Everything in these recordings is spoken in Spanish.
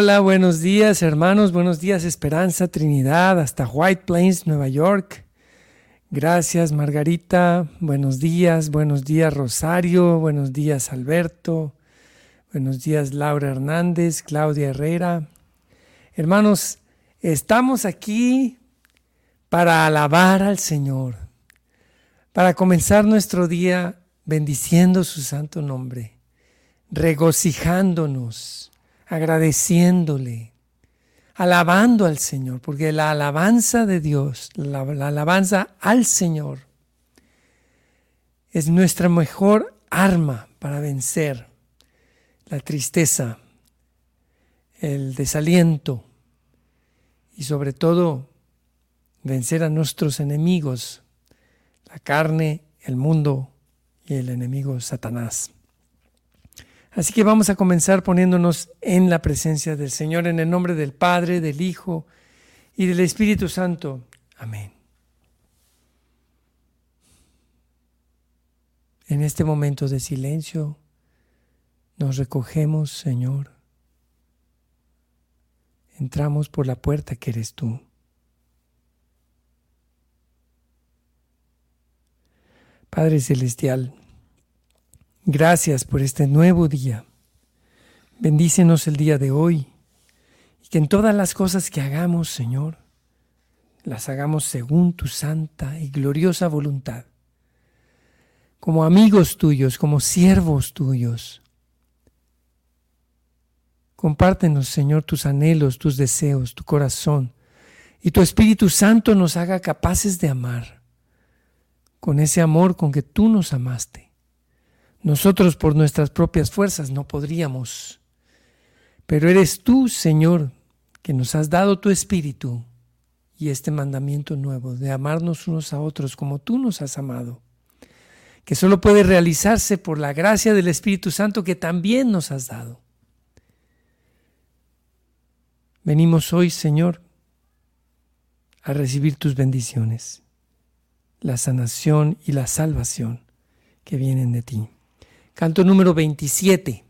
Hola, buenos días hermanos, buenos días Esperanza, Trinidad, hasta White Plains, Nueva York. Gracias Margarita, buenos días, buenos días Rosario, buenos días Alberto, buenos días Laura Hernández, Claudia Herrera. Hermanos, estamos aquí para alabar al Señor, para comenzar nuestro día bendiciendo su santo nombre, regocijándonos agradeciéndole, alabando al Señor, porque la alabanza de Dios, la, alabanza al Señor, es nuestra mejor arma para vencer la tristeza, el desaliento y sobre todo vencer a nuestros enemigos, la carne, el mundo y el enemigo Satanás. Así que vamos a comenzar poniéndonos en la presencia del Señor en el nombre del Padre, del Hijo y del Espíritu Santo. Amén. En este momento de silencio nos recogemos, Señor. Entramos por la puerta que eres tú. Padre Celestial, Gracias por este nuevo día. Bendícenos el día de hoy y que en todas las cosas que hagamos, Señor, las hagamos según tu santa y gloriosa voluntad. Como amigos tuyos, como siervos tuyos. Compártenos, Señor, tus anhelos, tus deseos, tu corazón, y tu Espíritu Santo nos haga capaces de amar, con ese amor con que tú nos amaste nosotros por nuestras propias fuerzas no podríamos. Pero eres tú, Señor, que nos has dado tu espíritu y este mandamiento nuevo de amarnos unos a otros como tú nos has amado, que solo puede realizarse por la gracia del Espíritu Santo que también nos has dado. Venimos hoy, Señor, a recibir tus bendiciones, la sanación y la salvación que vienen de ti. Canto número 27.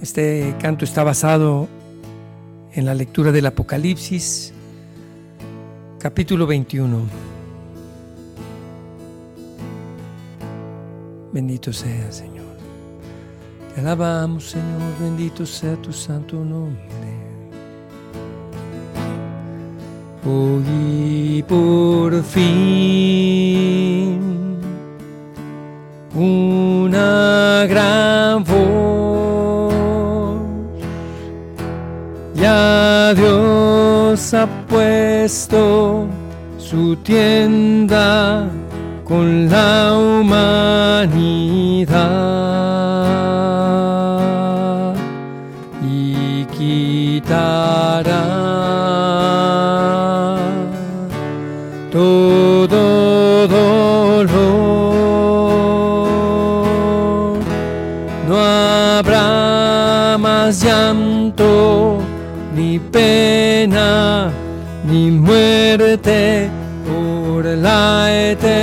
Este canto está basado en la lectura del Apocalipsis, capítulo 21. Bendito sea, Señor. Te alabamos, Señor, bendito sea tu santo nombre. Oí por fin una gran voz. Ya Dios ha puesto su tienda con la humanidad todo dolor. No habrá más llanto, ni pena, ni muerte por la eternidad.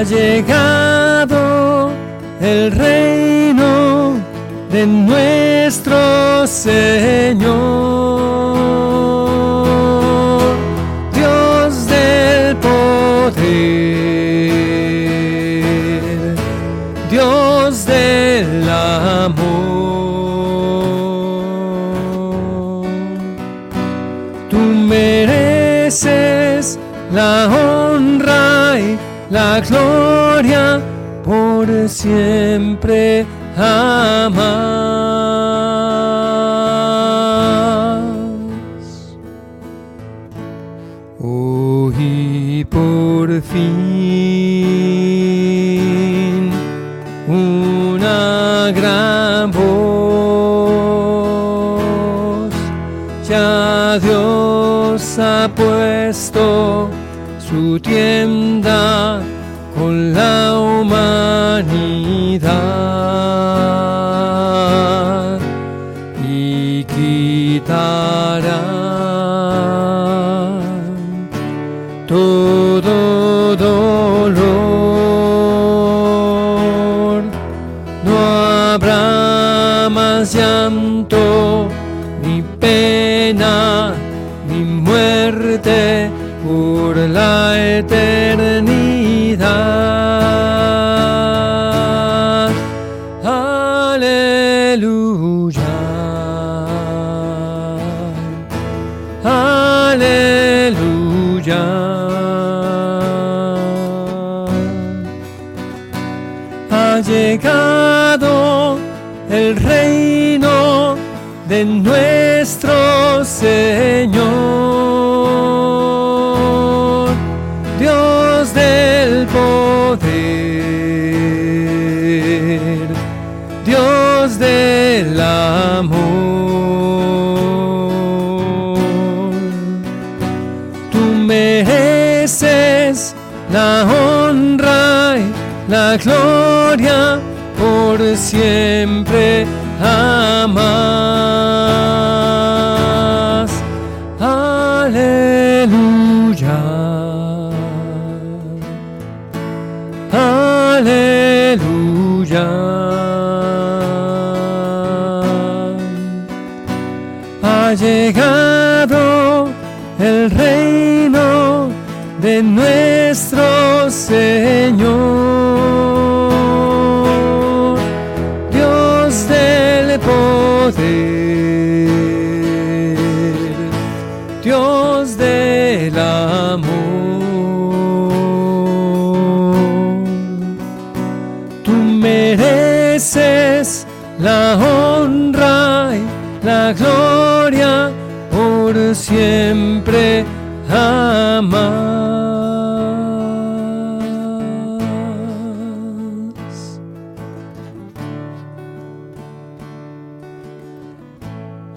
Ha llegado el reino de nuestro Señor, Dios del poder, Dios del amor. mereces la honra la gloria por siempre jamás. Hoy por fin una gran voz ya Dios Dios ha puesto su tienda más llanto, ni pena, ni muerte por la eternidad. Señor, Dios del poder, Dios del amor. Tú mereces la honra y la gloria por siempre jamás.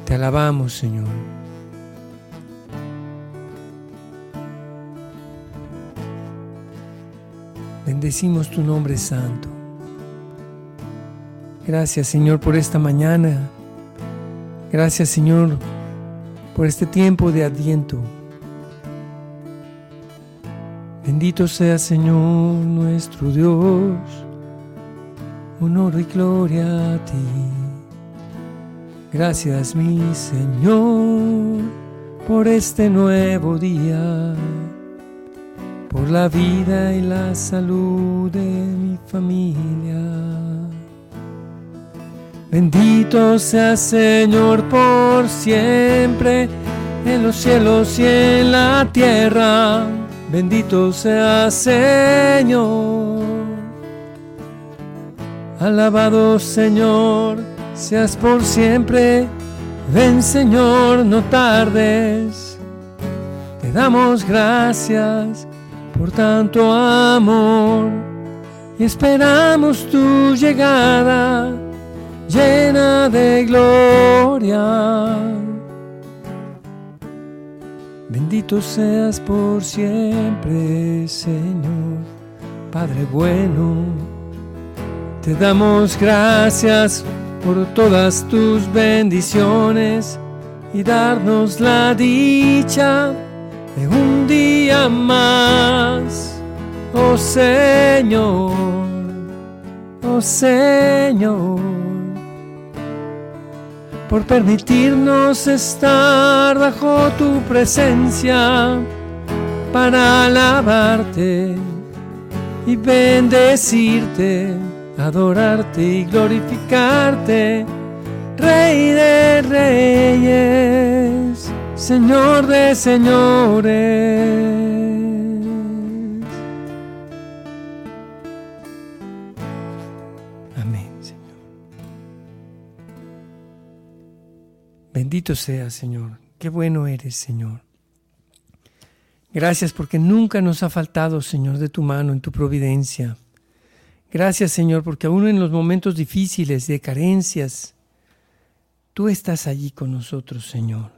Te alabamos, Señor. Bendecimos tu nombre santo. Gracias, Señor, por esta mañana. Gracias, Señor, por este tiempo de adviento. Bendito sea, Señor, nuestro Dios. Honor y gloria a ti. Gracias, mi Señor, por este nuevo día, por la vida y la salud de mi familia. Bendito sea Señor por siempre, en los cielos y en la tierra. Bendito sea Señor. Alabado Señor, seas por siempre. Ven Señor, no tardes. Te damos gracias por tanto amor y esperamos tu llegada llena de gloria. Bendito seas por siempre, Señor, Padre bueno. Te damos gracias por todas tus bendiciones y darnos la dicha de un día más, oh Señor, oh Señor por permitirnos estar bajo tu presencia para alabarte y bendecirte, adorarte y glorificarte, Rey de reyes, Señor de señores. Bendito seas, Señor. Qué bueno eres, Señor. Gracias porque nunca nos ha faltado, Señor, de tu mano en tu providencia. Gracias, Señor, porque aún en los momentos difíciles de carencias, tú estás allí con nosotros, Señor.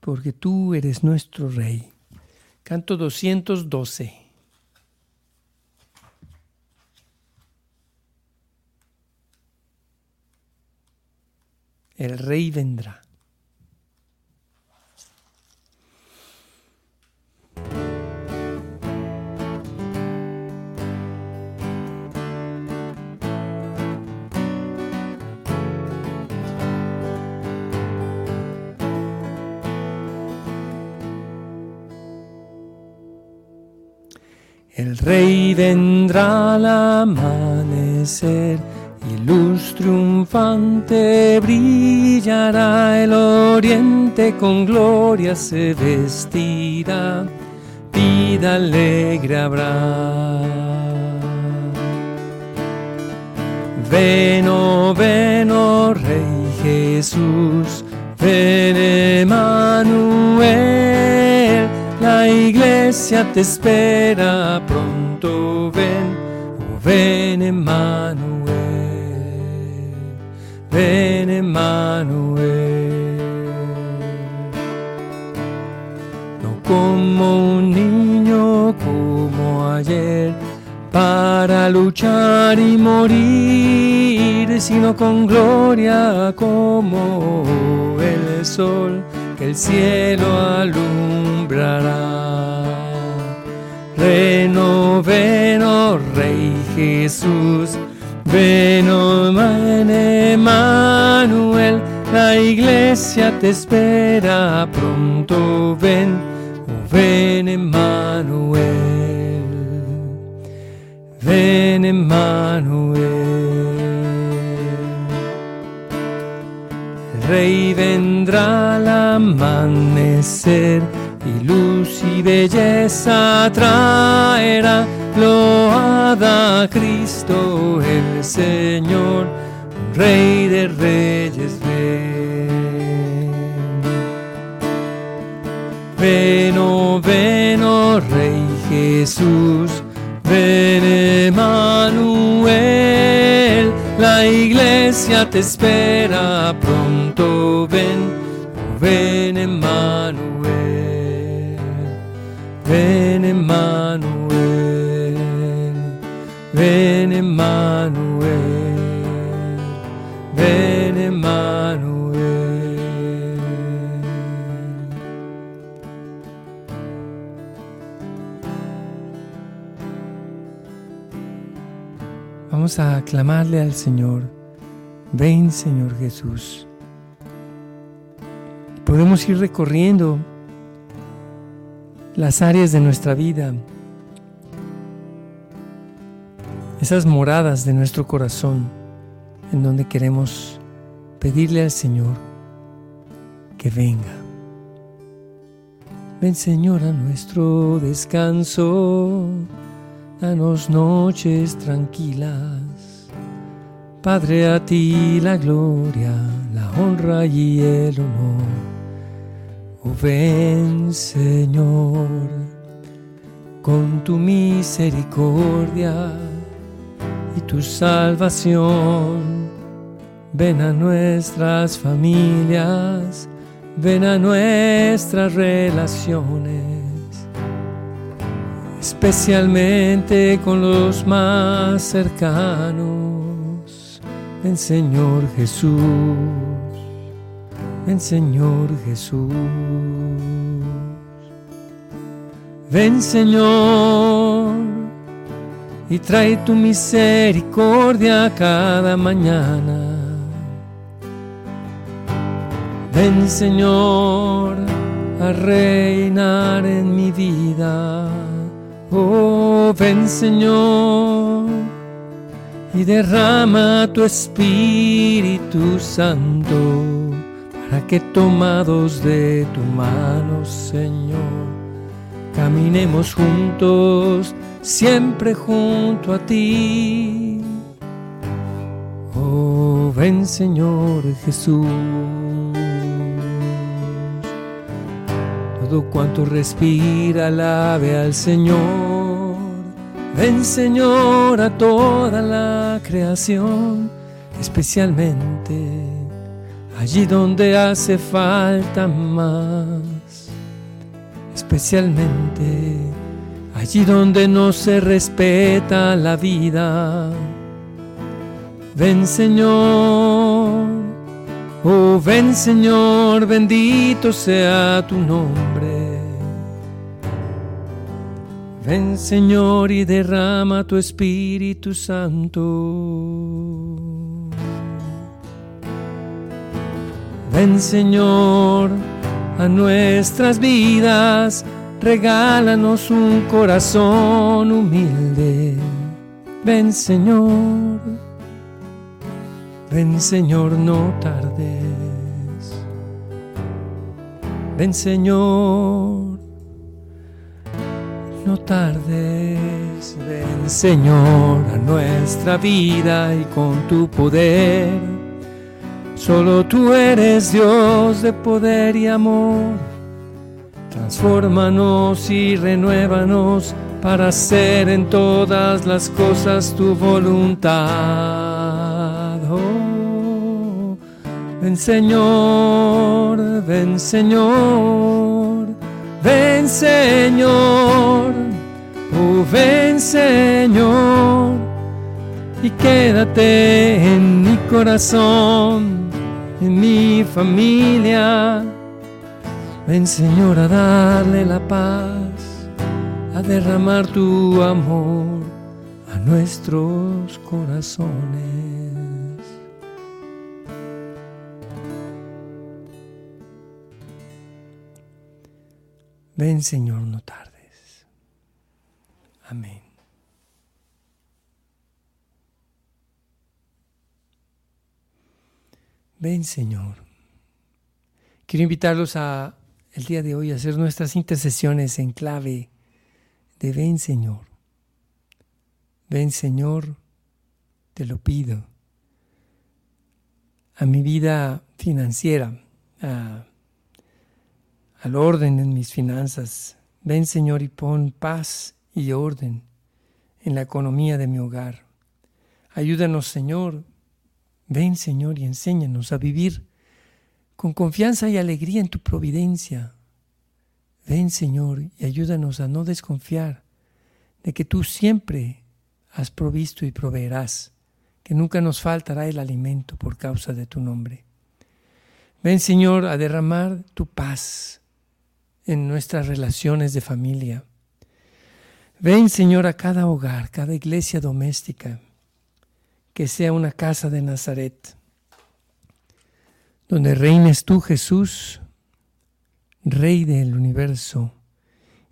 porque tú eres nuestro Rey. Canto 212. El Rey vendrá. Vendrá al amanecer y luz triunfante brillará el oriente con gloria se vestirá, vida alegre habrá. Ven, oh, ven, oh Rey Jesús, ven Emanuel la iglesia te espera pronto, ven, oh ven Emmanuel, ven Emmanuel. No como un niño como ayer, para luchar y morir, sino con gloria como el sol que el cielo alumbrará. Reno, ven, oh Rey Jesús, ven, oh Emmanuel, la iglesia te espera pronto, ven, oh ven Emmanuel, ven Emmanuel. Rey vendrá al amanecer y luz y belleza traerá. Loada a Cristo el Señor, Rey de Reyes, ven. Ven, oh, ven, oh Rey Jesús, ven la iglesia te espera pronto, ven, ven Emmanuel, ven Emmanuel, ven Emmanuel, A clamarle al Señor, ven Señor Jesús. Podemos ir recorriendo las áreas de nuestra vida, esas moradas de nuestro corazón, en donde queremos pedirle al Señor que venga. Ven Señor a nuestro descanso danos noches tranquilas. Padre, a ti la gloria, la honra y el honor. Oh ven, Señor, con tu misericordia y tu salvación. Ven a nuestras familias, ven a nuestras relaciones especialmente con los más cercanos. Ven Señor Jesús, ven Señor Jesús. Ven Señor y trae tu misericordia cada mañana. Ven Señor a reinar en mi vida. Oh, ven Señor y derrama tu Espíritu Santo para que tomados de tu mano, Señor, caminemos juntos, siempre junto a ti. Oh, ven Señor Jesús. Cuanto respira, alabe al Señor. Ven Señor a toda la creación, especialmente allí donde hace falta más, especialmente allí donde no se respeta la vida. Ven Señor, oh ven Señor, bendito sea tu nombre. Ven Señor y derrama tu Espíritu Santo. Ven Señor a nuestras vidas, regálanos un corazón humilde. Ven Señor, ven Señor, no tardes. Ven Señor, no tardes. Ven Señor a nuestra vida y con tu poder Solo tú eres Dios de poder y amor. Transfórmanos y renuévanos para hacer en todas las cosas tu voluntad. Ven Señor, ven Señor, ven Señor, oh ven Señor, y quédate en mi corazón en mi familia. Ven Señor a darle la paz, a derramar tu amor a nuestros corazones. Ven Señor, no tardes. Amén. Ven Señor. Quiero invitarlos a el día de hoy a hacer nuestras intercesiones en clave de ven Señor. Ven Señor, te lo pido. A mi vida financiera, al orden en mis finanzas. Ven Señor y pon paz y orden en la economía de mi hogar. Ayúdanos Señor Ven, Señor, y enséñanos a vivir con confianza y alegría en tu providencia. Ven, Señor, y ayúdanos a no desconfiar de que tú siempre has provisto y proveerás, que nunca nos faltará el alimento por causa de tu nombre. Ven, Señor, a derramar tu paz en nuestras relaciones de familia. Ven, Señor, a cada hogar, cada iglesia doméstica que sea una casa de Nazaret, donde reines tú, Jesús, Rey del universo,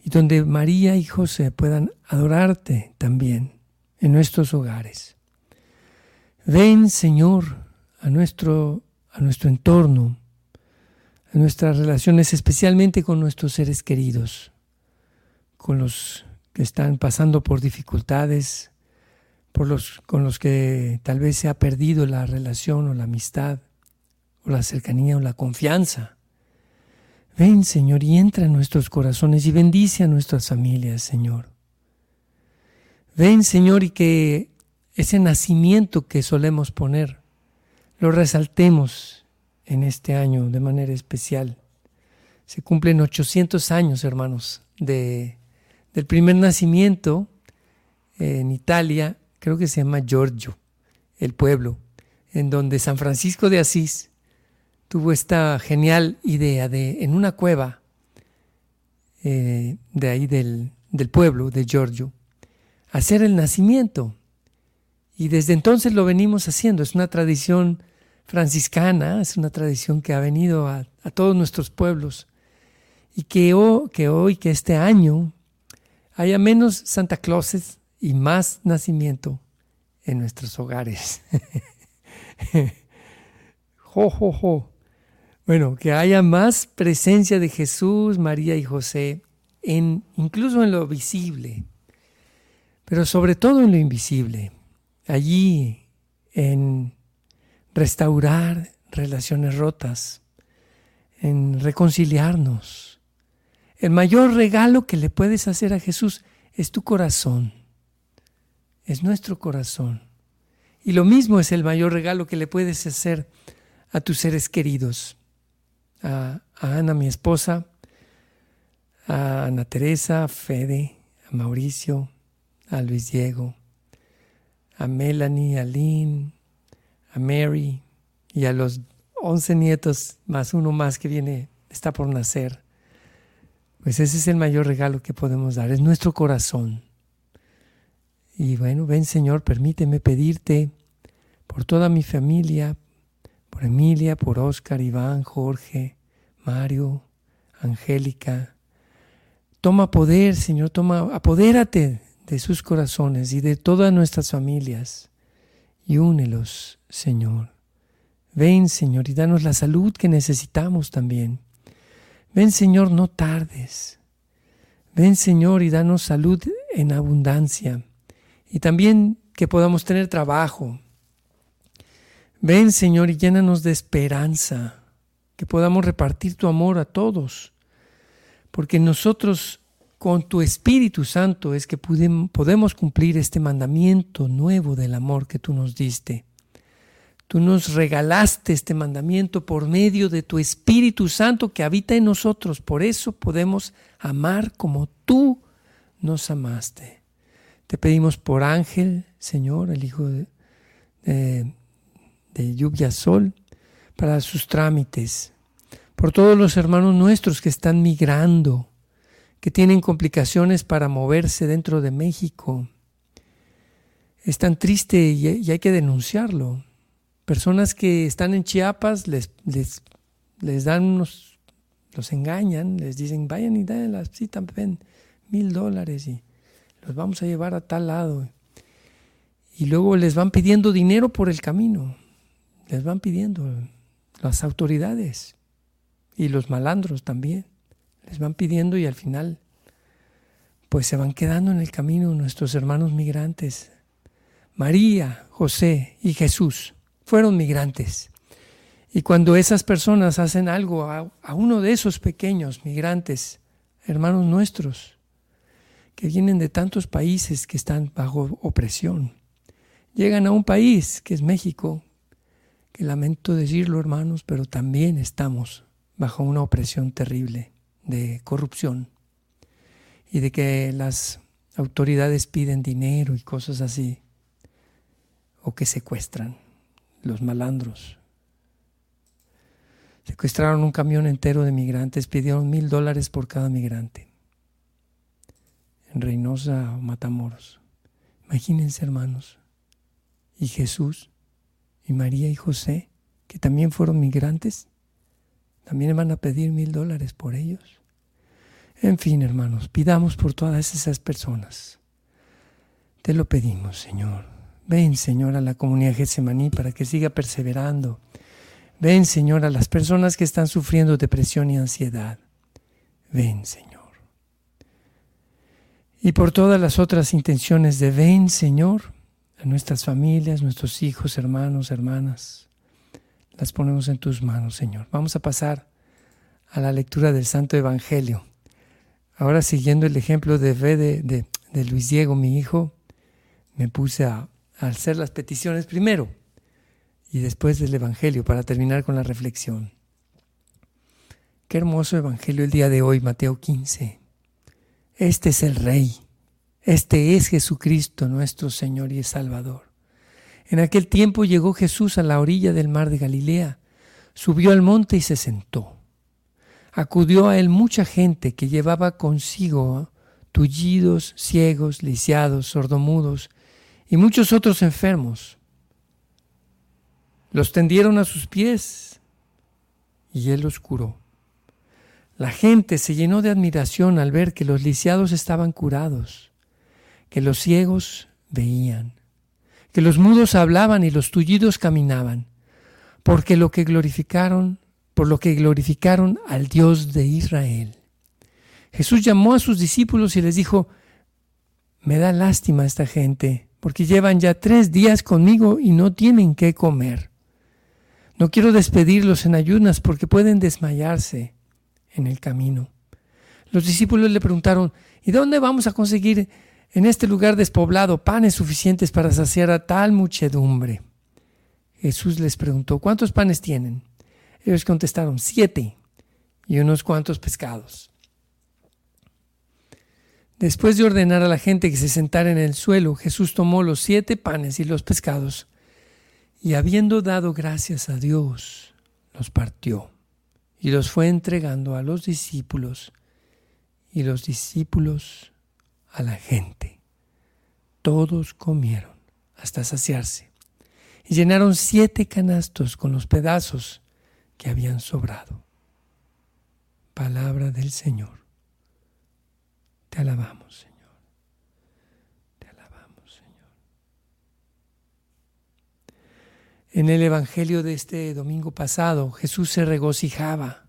y donde María y José puedan adorarte también en nuestros hogares. Ven, Señor, a nuestro, a nuestro entorno, nuestras relaciones, especialmente con nuestros seres queridos, con los que están pasando por dificultades, por los, con los que tal vez se ha perdido la relación o la amistad o la cercanía o la confianza. Ven, Señor, y entra en nuestros corazones y bendice a nuestras familias, Señor. Ven, Señor, y que ese nacimiento que solemos poner, lo resaltemos en este año de manera especial. Se cumplen 800 años, hermanos, de, del primer nacimiento en Italia creo que se llama Giorgio, el pueblo, en donde San Francisco de Asís tuvo esta genial idea de, en una cueva eh, de ahí del, del pueblo de Giorgio, hacer el nacimiento. Y desde entonces lo venimos haciendo. Es una tradición franciscana, es una tradición que ha venido a, todos nuestros pueblos. Y que, hoy, que este año, haya menos Santa Clauses y más nacimiento en nuestros hogares. jo, jo, jo. Bueno, que haya más presencia de Jesús, María y José, incluso en lo visible, pero sobre todo en lo invisible. Allí, en restaurar relaciones rotas, en reconciliarnos. El mayor regalo que le puedes hacer a Jesús es tu corazón es nuestro corazón. Y lo mismo es el mayor regalo que le puedes hacer a tus seres queridos, a, Ana, mi esposa, a Ana Teresa, a Fede, a Mauricio, a Luis Diego, a Melanie, a Lynn, a Mary y a los 11 nietos, más uno más que viene, está por nacer. Pues ese es el mayor regalo que podemos dar, es nuestro corazón. Y bueno, ven Señor, permíteme pedirte por toda mi familia, por Emilia, por Oscar, Iván, Jorge, Mario, Angélica. Toma poder, Señor, toma, apodérate de sus corazones y de todas nuestras familias y únelos, Señor. Ven, Señor, y danos la salud que necesitamos también. Ven, Señor, no tardes. Ven, Señor, y danos salud en abundancia. Y también que podamos tener trabajo. Ven, Señor, y llénanos de esperanza. Que podamos repartir tu amor a todos. Porque nosotros, con tu Espíritu Santo, es que podemos cumplir este mandamiento nuevo del amor que tú nos diste. Tú nos regalaste este mandamiento por medio de tu Espíritu Santo que habita en nosotros. Por eso podemos amar como tú nos amaste. Te pedimos por Ángel, Señor, el hijo de, de, Lluvia Sol, para sus trámites. Por todos los hermanos nuestros que están migrando, que tienen complicaciones para moverse dentro de México. Es tan triste y hay que denunciarlo personas que están en Chiapas les, les, les dan unos, los engañan, les dicen, vayan y den la cita, ven, mil dólares y los vamos a llevar a tal lado. Y luego les van pidiendo dinero por el camino, les van pidiendo las autoridades y los malandros también, les van pidiendo y al final pues se van quedando en el camino nuestros hermanos migrantes, María, José y Jesús fueron migrantes. Y cuando esas personas hacen algo a, uno de esos pequeños migrantes, hermanos nuestros, que vienen de tantos países que están bajo opresión, llegan a un país que es México, que lamento decirlo hermanos, pero también estamos bajo una opresión terrible de corrupción y de que las autoridades piden dinero y cosas así, o que secuestran los malandros. Secuestraron un camión entero de migrantes, pidieron mil dólares por cada migrante. En Reynosa o Matamoros. Imagínense, hermanos. Y Jesús, y María y José, que también fueron migrantes, también van a pedir mil dólares por ellos. En fin, hermanos, pidamos por todas esas personas. Te lo pedimos, Señor. Ven, Señor, a la comunidad Getsemaní para que siga perseverando. Ven, Señor, a las personas que están sufriendo depresión y ansiedad. Ven, Señor. Y por todas las otras intenciones de ven, Señor, a nuestras familias, nuestros hijos, hermanos, hermanas, las ponemos en tus manos, Señor. Vamos a pasar a la lectura del Santo Evangelio. Ahora siguiendo el ejemplo de fe de, de Luis Diego, mi hijo, me puse a al hacer las peticiones primero y después del Evangelio para terminar con la reflexión. Qué hermoso Evangelio el día de hoy, Mateo 15. Este es el Rey, este es Jesucristo, nuestro Señor y Salvador. En aquel tiempo llegó Jesús a la orilla del mar de Galilea, subió al monte y se sentó. Acudió a él mucha gente que llevaba consigo tullidos, ciegos, lisiados, sordomudos, y muchos otros enfermos. Los tendieron a sus pies y él los curó. La gente se llenó de admiración al ver que los lisiados estaban curados, que los ciegos veían, que los mudos hablaban y los tullidos caminaban, porque lo que glorificaron, por lo que glorificaron al Dios de Israel. Jesús llamó a sus discípulos y les dijo, me da lástima esta gente porque llevan ya tres días conmigo y no tienen qué comer. No quiero despedirlos en ayunas porque pueden desmayarse en el camino. Los discípulos le preguntaron, ¿y dónde vamos a conseguir en este lugar despoblado panes suficientes para saciar a tal muchedumbre? Jesús les preguntó, ¿cuántos panes tienen? Ellos contestaron, siete y unos cuantos pescados. Después de ordenar a la gente que se sentara en el suelo, Jesús tomó los siete panes y los pescados, y habiendo dado gracias a Dios, los partió y los fue entregando a los discípulos y los discípulos a la gente. Todos comieron hasta saciarse y llenaron siete canastos con los pedazos que habían sobrado. Palabra del Señor. Te alabamos, Señor. Te alabamos, Señor. En el Evangelio de este domingo pasado, Jesús se regocijaba,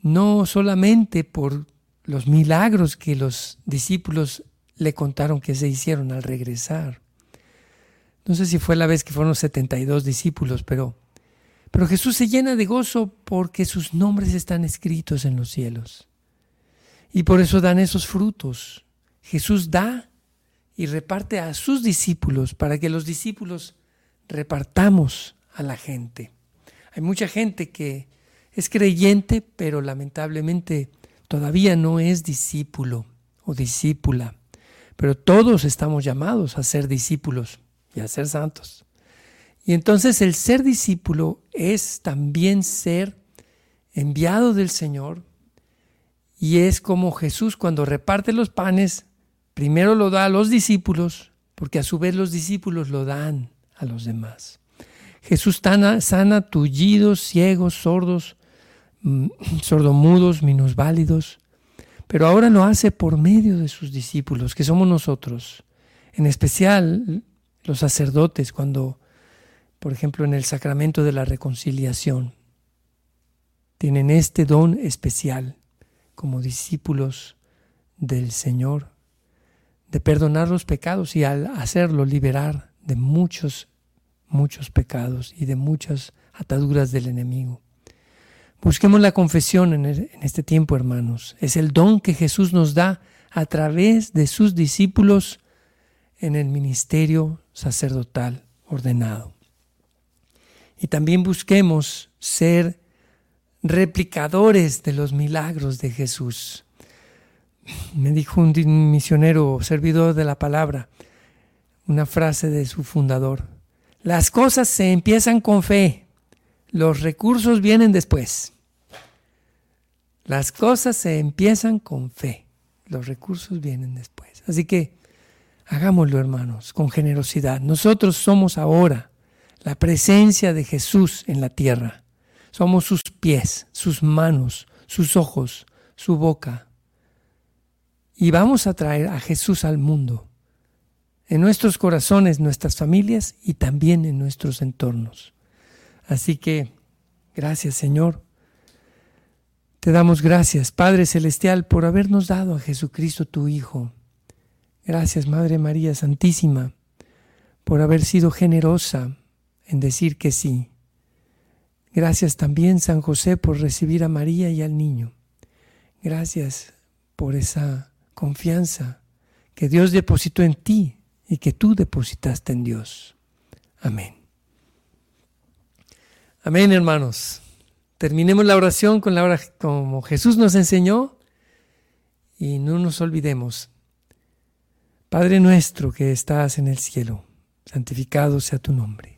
no solamente por los milagros que los discípulos le contaron que se hicieron al regresar. No sé si fue la vez que fueron 72 discípulos, pero, pero Jesús se llena de gozo porque sus nombres están escritos en los cielos. Y por eso dan esos frutos. Jesús da y reparte a sus discípulos para que los discípulos repartamos a la gente. Hay mucha gente que es creyente, pero lamentablemente todavía no es discípulo o discípula, pero todos estamos llamados a ser discípulos y a ser santos. Y entonces el ser discípulo es también ser enviado del Señor. Y es como Jesús cuando reparte los panes, primero lo da a los discípulos, porque a su vez los discípulos lo dan a los demás. Jesús sana, tullidos, ciegos, sordos, Mm, sordomudos, minusválidos, pero ahora lo hace por medio de sus discípulos, que somos nosotros, en especial los sacerdotes, cuando, por ejemplo, en el sacramento de la reconciliación, tienen este don especial como discípulos del Señor, de perdonar los pecados y al hacerlo liberar de muchos, muchos pecados y de muchas ataduras del enemigo. Busquemos la confesión en, este tiempo, hermanos. Es el don que Jesús nos da a través de sus discípulos en el ministerio sacerdotal ordenado. Y también busquemos ser replicadores de los milagros de Jesús. Me dijo un misionero servidor de la palabra, una frase de su fundador. Las cosas se empiezan con fe, los recursos vienen después. Las cosas se empiezan con fe. Los recursos vienen después. Así que hagámoslo, hermanos, con generosidad. Nosotros somos ahora la presencia de Jesús en la tierra. Somos sus pies, sus manos, sus ojos, su boca. Y vamos a traer a Jesús al mundo, en nuestros corazones, nuestras familias y también en nuestros entornos. Así que, gracias Señor. Te damos gracias, Padre Celestial, por habernos dado a Jesucristo tu Hijo. Gracias, Madre María Santísima, por haber sido generosa en decir que sí. Gracias también, San José, por recibir a María y al niño. Gracias por esa confianza que Dios depositó en ti y que tú depositaste en Dios. Amén. Amén, hermanos. Terminemos la oración con la hora como Jesús nos enseñó y no nos olvidemos. Padre nuestro que estás en el cielo, santificado sea tu nombre.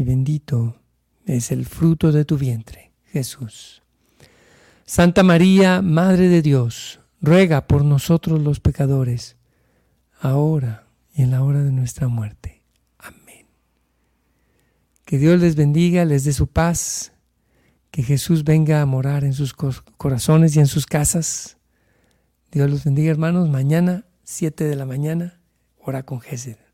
y bendito es el fruto de tu vientre, Jesús. Santa María, Madre de Dios, ruega por nosotros los pecadores, ahora y en la hora de nuestra muerte. Que Dios les bendiga, les dé su paz, que Jesús venga a morar en sus corazones y en sus casas. Dios los bendiga, hermanos. Mañana, 7 de la mañana, hora con Gesed.